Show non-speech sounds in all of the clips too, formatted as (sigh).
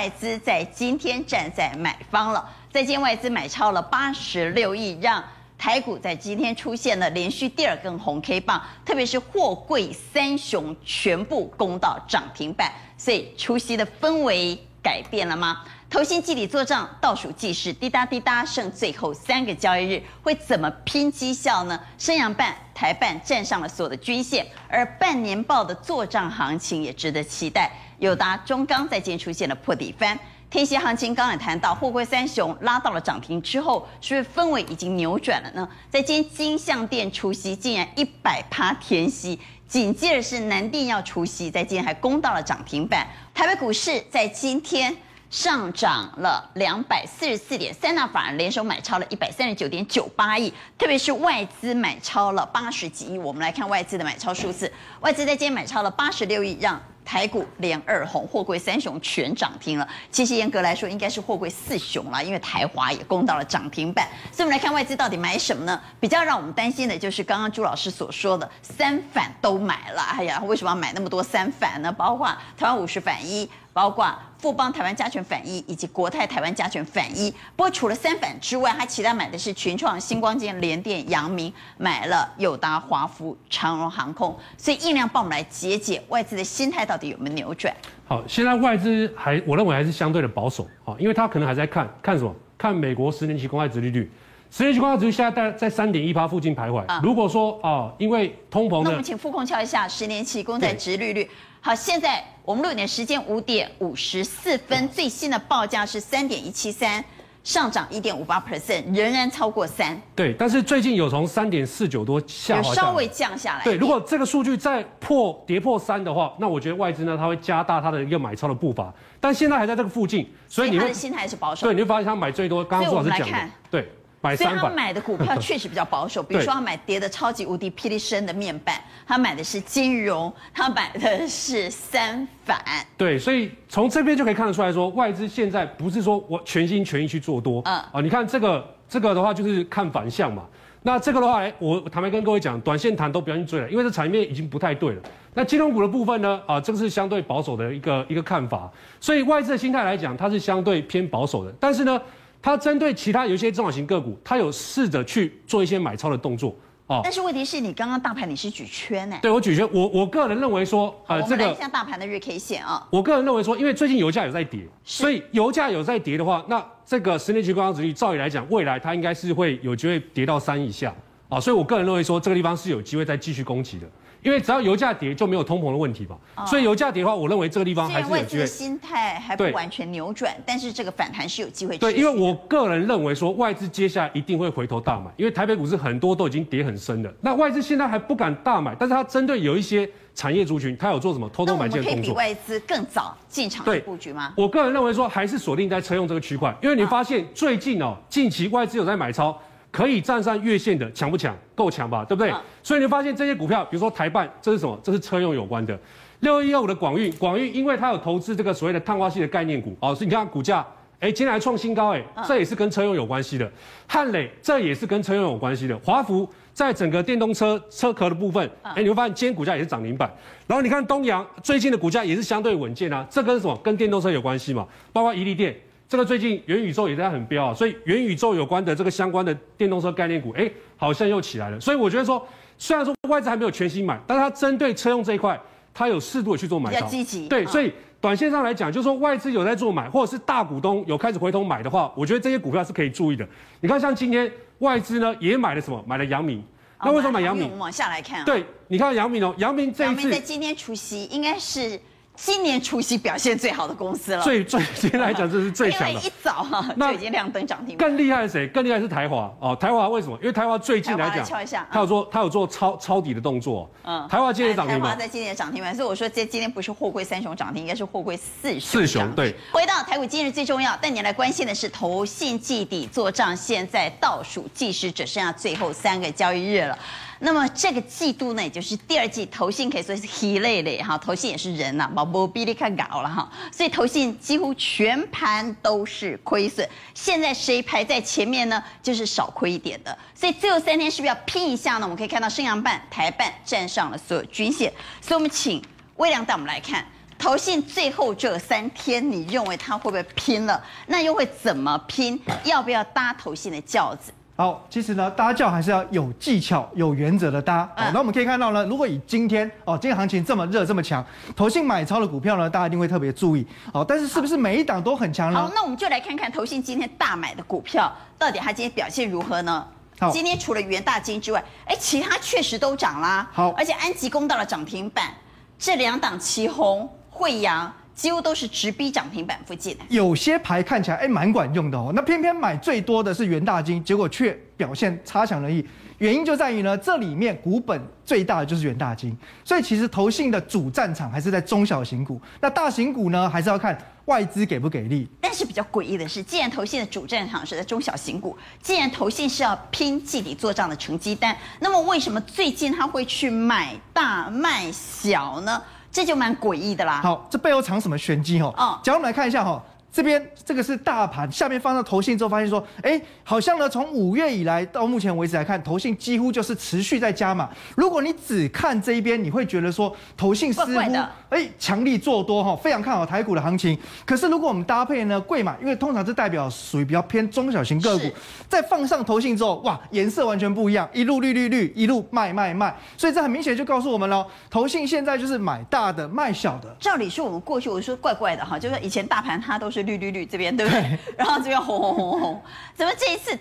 外资在今天站在买方了，在今外资买超了八十六亿，让台股在今天出现了连续第二根红 K 棒，特别是货柜三雄全部攻到涨停板，所以除夕的氛围改变了吗？投信季底做账倒数计时，滴答滴答，剩最后三个交易日，会怎么拼绩效呢？升阳半、台半站上了所有的均线，而半年报的做账行情也值得期待。友达、中钢在今天出现了破底翻，天息行情刚才谈到，货柜三雄拉到了涨停之后，是不是氛围已经扭转了呢？在今天金像电除息竟然一百趴天息，紧接着是南电要除息，在今天还攻到了涨停板。台北股市在今天。上涨了两百四十四点，三大法人联手买超了一百三十九点九八亿，特别是外资买超了八十几亿。我们来看外资的买超数字，外资在今天买超了八十六亿，让台股连二红，货柜三雄全涨停了。其实严格来说，应该是货柜四雄了，因为台华也攻到了涨停板。所以我们来看外资到底买什么呢？比较让我们担心的就是刚刚朱老师所说的三反都买了。哎呀，为什么要买那么多三反呢？包括台湾五十反一。包括富邦台湾加权反一以及国泰台湾加权反一，不过除了三反之外，他其他买的是群创、新光金、联电、阳明，买了友达、华孚、长荣航空，所以印量帮我们来解解外资的心态到底有没有扭转？好，现在外资还我认为还是相对的保守，好，因为他可能还在看看什么？看美国十年期公债殖利率，十年期公债殖利率现在在在三点一趴附近徘徊。啊、如果说啊，因为通膨，那我们请副控敲一下十年期公债值利率。好，现在我们录影的时间五点五十四分，最新的报价是三点一七三，上涨一点五八 percent，仍然超过三。对，但是最近有从三点四九多下滑，有稍微降下来。对，如果这个数据再破跌破三的话，那我觉得外资呢，它会加大它的一个买超的步伐。但现在还在这个附近，所以你他的心态是保守。对，你会发现他买最多。刚刚朱老师讲的，对。买所以他买的股票确实比较保守，(laughs) 比如说他买跌的超级无敌霹雳深的面板，他买的是金融，他买的是三反。对，所以从这边就可以看得出来说，外资现在不是说我全心全意去做多，嗯啊，你看这个这个的话就是看反向嘛。那这个的话，我坦白跟各位讲，短线谈都不要去追了，因为这产业面已经不太对了。那金融股的部分呢，啊，这个是相对保守的一个一个看法。所以外资的心态来讲，它是相对偏保守的，但是呢。它针对其他有一些中小型个股，它有试着去做一些买超的动作哦。但是问题是你刚刚大盘你是举圈呢？对，我举圈，我我个人认为说，呃，这个我们来看大盘的日 K 线啊。我个人认为说，因为最近油价有在跌，所以油价有在跌的话，那这个十年期公债殖利率照理来讲，未来它应该是会有机会跌到三以下啊。所以我个人认为说，这个地方是有机会再继续攻击的。因为只要油价跌，就没有通膨的问题吧。所以油价跌的话，我认为这个地方还是有机会。心态还不完全扭转，但是这个反弹是有机会。对，因为我个人认为说，外资接下来一定会回头大买，因为台北股市很多都已经跌很深了。那外资现在还不敢大买，但是它针对有一些产业族群，它有做什么偷偷买进的动作。我们可以比外资更早进场的布局吗？我个人认为说，还是锁定在车用这个区块，因为你发现最近哦，近期外资有在买超。可以站上月线的强不强？够强吧，对不对？嗯、所以你发现这些股票，比如说台办，这是什么？这是车用有关的。六一二五的广运，广运因为它有投资这个所谓的碳化系的概念股，哦，所以你看股价，哎，今天还创新高，哎，这也是跟车用有关系的。汉磊，这也是跟车用有关系的。华孚，在整个电动车车壳的部分，哎，你会发现今天股价也是涨停板。然后你看东阳最近的股价也是相对稳健啊，这跟什么？跟电动车有关系嘛？包括宜利电。这个最近元宇宙也在很飙啊，所以元宇宙有关的这个相关的电动车概念股，哎，好像又起来了。所以我觉得说，虽然说外资还没有全新买，但是它针对车用这一块，它有适度的去做买超。比较积极。对，所以短线上来讲，就是说外资有在做买，或者是大股东有开始回头买的话，我觉得这些股票是可以注意的。你看，像今天外资呢也买了什么？买了阳明。那为什么买阳明？我们往下来看啊。对，你看阳明哦，阳明这一次。在今天除夕应该是。今年除夕表现最好的公司了，最 (laughs) 最今天来讲，这是最强的。因为一早哈就已经亮灯涨停。更厉害的谁？更厉害是台华哦。台华为什么？因为台华最近来讲，敲一下，他有做他有做抄抄底的动作。嗯，台华今天涨停。台华在今年涨停板，所以我说这今天不是货柜三雄涨停，应该是货柜四雄。四雄对。回到台股今日最重要，但你来关心的是投信季底做账，现在倒数计时只剩下最后三个交易日了。那么这个季度呢，也就是第二季，投信可以说是稀累累哈，投信也是人呐，毛不比你看搞了哈，所以投信几乎全盘都是亏损。现在谁排在前面呢？就是少亏一点的。所以最后三天是不是要拼一下呢？我们可以看到升阳半、台半站上了所有均线。所以我们请微良带我们来看投信最后这三天，你认为他会不会拼了？那又会怎么拼？要不要搭投信的轿子？好，其实呢，搭轿还是要有技巧、有原则的搭。好，那我们可以看到呢，如果以今天哦，今天行情这么热、这么强，投信买超的股票呢，大家一定会特别注意。好，但是是不是每一档都很强呢？好，那我们就来看看投信今天大买的股票，到底它今天表现如何呢？好，今天除了元大金之外，哎，其他确实都涨啦。好，而且安吉攻到了涨停板，这两档奇鋐、慧洋。几乎都是直逼涨停板附近，有些牌看起来哎蛮管用的哦，那偏偏买最多的是元大金，结果却表现差强人意。原因就在于呢，这里面股本最大的就是元大金，所以其实投信的主战场还是在中小型股，那大型股呢还是要看外资给不给力。但是比较诡异的是，既然投信的主战场是在中小型股，既然投信是要拼季底做账的成绩单，那么为什么最近他会去买大卖小呢？这就蛮诡异的啦。好，这背后藏什么玄机？哈，哦，假如我们来看一下哈。这边这个是大盘，下面放到投信之后，发现说，哎，好像呢，从五月以来到目前为止来看，投信几乎就是持续在加码。如果你只看这一边，你会觉得说，投信似乎哎强力做多哈，非常看好台股的行情。可是如果我们搭配呢贵买，因为通常是代表属于比较偏中小型个股，再放上投信之后，哇，颜色完全不一样，一路绿绿绿，一路卖卖卖。所以这很明显就告诉我们了，投信现在就是买大的卖小的。照理说，我们过去我说怪怪的哈，就是以前大盘它都是。绿绿绿这边对不对？(laughs) 然后这边红红红红，怎么这一次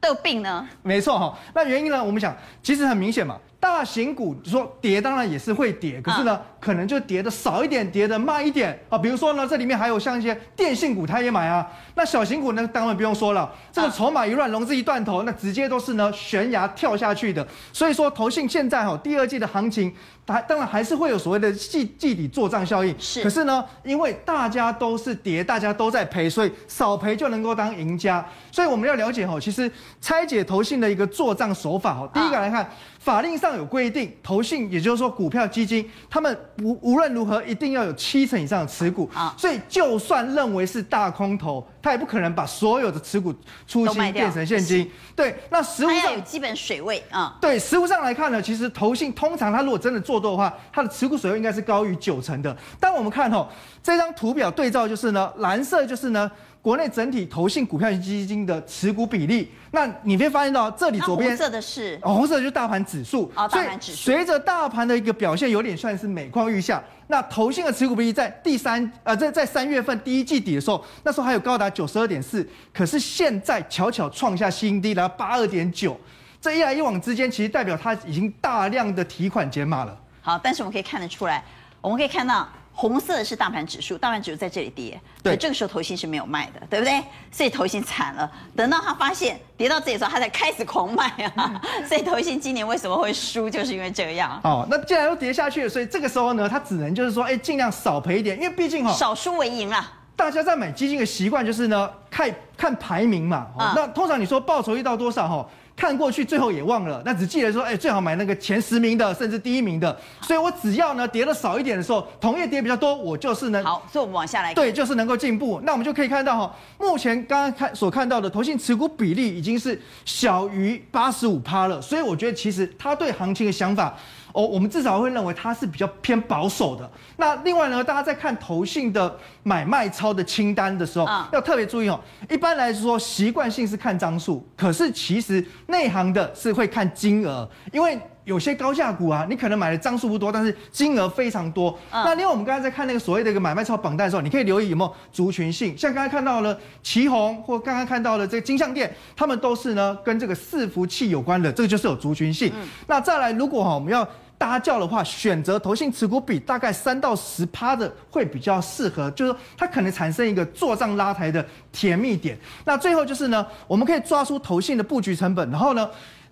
都有病呢？没错哈，那原因呢？我们想，其实很明显嘛。大型股说跌，当然也是会跌，可是呢，可能就跌的少一点，跌的慢一点啊。比如说呢，这里面还有像一些电信股，他也买啊。那小型股呢，当然不用说了，这个筹码一乱，融资一断头，那直接都是呢悬崖跳下去的。所以说，投信现在哈，第二季的行情，它当然还是会有所谓的季季底做账效应。是。可是呢，因为大家都是跌，大家都在赔，所以少赔就能够当赢家。所以我们要了解哈，其实拆解投信的一个做账手法哈，第一个来看。法令上有规定，投信也就是说股票基金，他们无无论如何一定要有七成以上的持股。啊，所以就算认为是大空头，他也不可能把所有的持股出清变成现金。对，那实物上有基本水位啊。对，实物上来看呢，其实投信通常它如果真的做多的话，它的持股水位应该是高于九成的。但我们看哦，这张图表对照就是呢，蓝色就是呢。国内整体投信股票型基金的持股比例，那你会发现到这里左边红色的是红色就是大盘指数哦，大盘指数。随着大盘的一个表现，有点算是每况愈下。那投信的持股比例在第三呃，在在三月份第一季底的时候，那时候还有高达九十二点四，可是现在巧巧创下新低，来到八二点九。这一来一往之间，其实代表它已经大量的提款解码了。好，但是我们可以看得出来，我们可以看到。红色的是大盘指数，大盘指数在这里跌，对，这个时候投信是没有卖的，对不对？所以投信惨了。等到他发现跌到这里的时候，他才开始狂卖啊。(laughs) 所以投信今年为什么会输，就是因为这样。哦，那既然都跌下去了，所以这个时候呢，他只能就是说，哎，尽量少赔一点，因为毕竟哈，少输为赢啊。大家在买基金的习惯就是呢，看看排名嘛。哦，那通常你说报酬率到多少哈？看过去，最后也忘了，那只记得说，哎，最好买那个前十名的，甚至第一名的。所以我只要呢跌的少一点的时候，同业跌比较多，我就是能好，所以我们往下来看，对，就是能够进步。那我们就可以看到哈，目前刚刚看所看到的投信持股比例已经是小于八十五趴了，所以我觉得其实他对行情的想法。哦，我们至少会认为它是比较偏保守的。那另外呢，大家在看投信的买卖超的清单的时候，要特别注意哦。一般来说，习惯性是看张数，可是其实内行的是会看金额，因为有些高价股啊，你可能买的张数不多，但是金额非常多。那另外我们刚才在看那个所谓的一个买卖超榜单的时候，你可以留意有没有族群性，像刚才看到了旗宏或刚刚看到了这个金像店，他们都是呢跟这个伺服器有关的，这个就是有族群性。那再来，如果哈我们要搭轿的话，选择投信持股比大概三到十趴的会比较适合，就是说它可能产生一个做账拉抬的甜蜜点。那最后就是呢，我们可以抓出投信的布局成本，然后呢，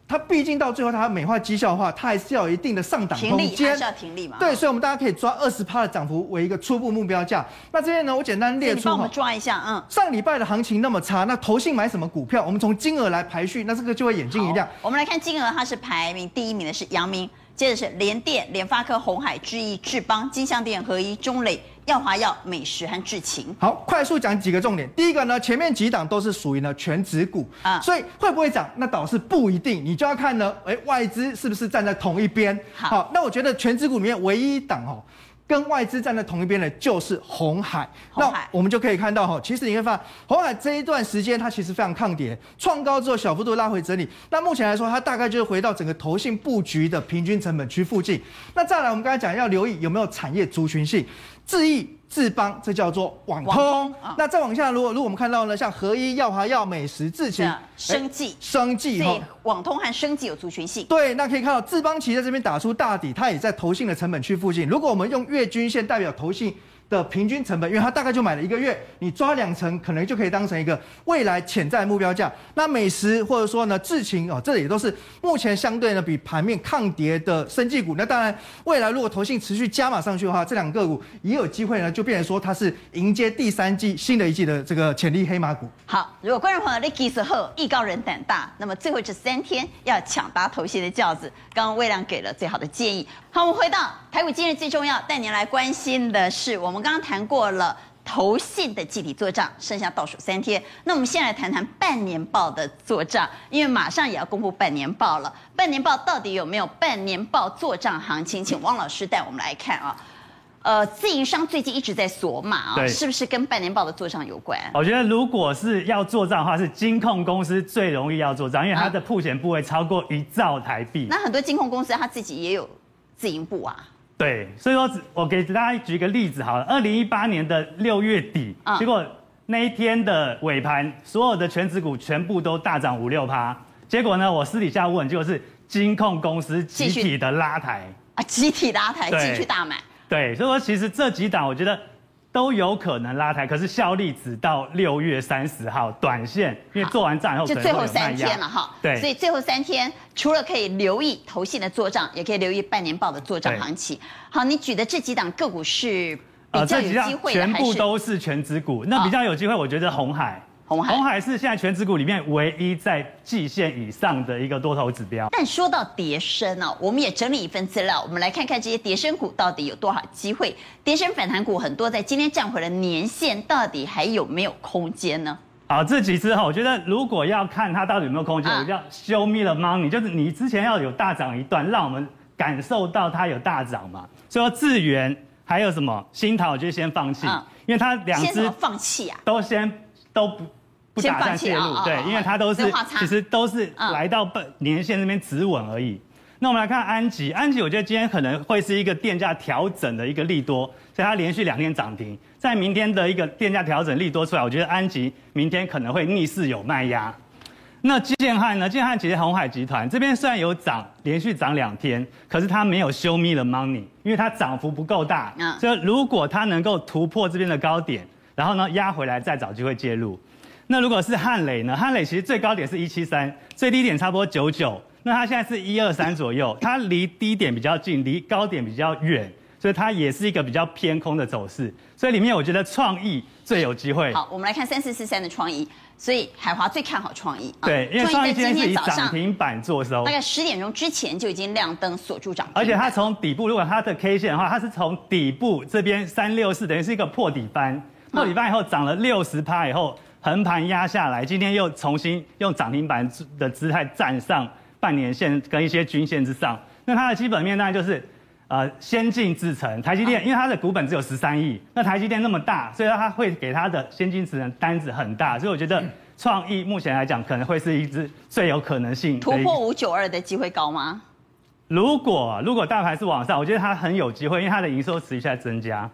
它毕竟到最后它美化绩效的话，它还是要有一定的上档空间，还是要停利嘛？对，所以我们大家可以抓二十趴的涨幅为一个初步目标价。那这边呢，我简单列出，你帮我们抓一下，嗯，上礼拜的行情那么差，那投信买什么股票？我们从金额来排序，那这个就会眼睛一亮。我们来看金额，它是排名第一名的是阳明。接着是联电、联发科、红海、智易、智邦、金相电、合一、中磊、耀华药、美食和智勤。好，快速讲几个重点。第一个呢，前面几档都是属于呢全指股啊，所以会不会涨，那倒是不一定。你就要看呢，哎，外资是不是站在同一边？好，好，那我觉得全指股里面唯一一档哦。跟外资站在同一边的，就是红海。那我们就可以看到哈，其实你会发现，红海这一段时间它其实非常抗跌，创高之后小幅度拉回整理。那目前来说，它大概就是回到整个投信布局的平均成本区附近。那再来，我们刚才讲要留意有没有产业族群性，智易。智邦，这叫做网通。网通哦、那再往下，如果如果我们看到呢，像合一、耀华耀、美食、智勤、生技、生技哈，网通和生技有族群性。对，那可以看到智邦其实在这边打出大底，它也在投信的成本区附近。如果我们用月均线代表投信的平均成本，因为它大概就买了一个月，你抓两成，可能就可以当成一个未来潜在目标价。那美食或者说呢智勤哦，这也都是目前相对呢比盘面抗跌的生技股。那当然，未来如果投信持续加码上去的话，这两个股也有机会呢，就变成说它是迎接第三季新的一季的这个潜力黑马股。好，如果观众朋友你技术好，艺高人胆大，那么最后这三天要抢搭投信的轿子，刚刚魏亮给了最好的建议。好，我们回到台股今日最重要，带您来关心的是我们。刚刚谈过了投信的季底做账，剩下倒数三天。那我们先来谈谈半年报的做账，因为马上也要公布半年报了。半年报到底有没有半年报做账行情？请汪老师带我们来看啊。呃，自营商最近一直在锁码啊，是不是跟半年报的做账有关？我觉得如果是要做账的话，是金控公司最容易要做账，因为它的曝险部位超过一兆台币。那很多金控公司它自己也有自营部啊。对，所以说，我给大家举一个例子好了。二零一八年的六月底，嗯、结果那一天的尾盘，所有的全指股全部都大涨五六趴。结果呢，我私底下问，结果是金控公司集体的拉抬啊，集体拉抬，进去大买。对，所以说其实这几档，我觉得。都有可能拉抬，可是效力只到六月三十号，短线，因为做完账以后就最后三天了哈。对，所以最后三天除了可以留意投信的做账，也可以留意半年报的做账行情。好，你举的这几档个股是比较有机会的，全部都是全指股，那比较有机会，我觉得红海。鸿海，是现在全指股里面唯一在季线以上的一个多头指标。但说到跌升哦，我们也整理一份资料，我们来看看这些跌升股到底有多少机会。跌升反弹股很多，在今天站回了年线，到底还有没有空间呢？好，这几只哈，我觉得如果要看它到底有没有空间，我叫 show me the money，就是你之前要有大涨一段，让我们感受到它有大涨嘛。所以说智源还有什么新桃，我就先放弃，因为它两只放弃啊，都先都不。不打算介入，对，因为它都是其实都是来到本年线那边止稳而已。那我们来看安吉，安吉我觉得今天可能会是一个电价调整的一个利多，所以它连续两天涨停，在明天的一个电价调整利多出来，我觉得安吉明天可能会逆势有卖压。那建汉呢？建汉其实鸿海集团这边虽然有涨，连续涨两天，可是它没有 show me the money，因为它涨幅不够大。所以如果它能够突破这边的高点，然后呢压回来再找机会介入。那如果是汉磊呢？汉磊其实最高点是一七三，最低点差不多九九。那它现在是一二三左右，它离低点比较近，离高点比较远，所以它也是一个比较偏空的走势。所以里面我觉得创意最有机会。好，我们来看三四四三的创意。所以海华最看好创意。对，因为创意今天是以涨停板做收，大概十点钟之前就已经亮灯锁住涨停。而且它从底部，如果它的 K 线的话，它是从底部这边三六四，等于是一个破底翻，破底翻以后涨了六十趴以后。横盘压下来，今天又重新用涨停板的姿态站上半年线跟一些均线之上。那它的基本面当然就是，呃，先进制程，台积电，因为它的股本只有十三亿，那台积电那么大，所以它会给它的先进制程单子很大，所以我觉得创意目前来讲可能会是一支最有可能性突破五九二的机会高吗？如果如果大盘是往上，我觉得它很有机会，因为它的营收持续在增加。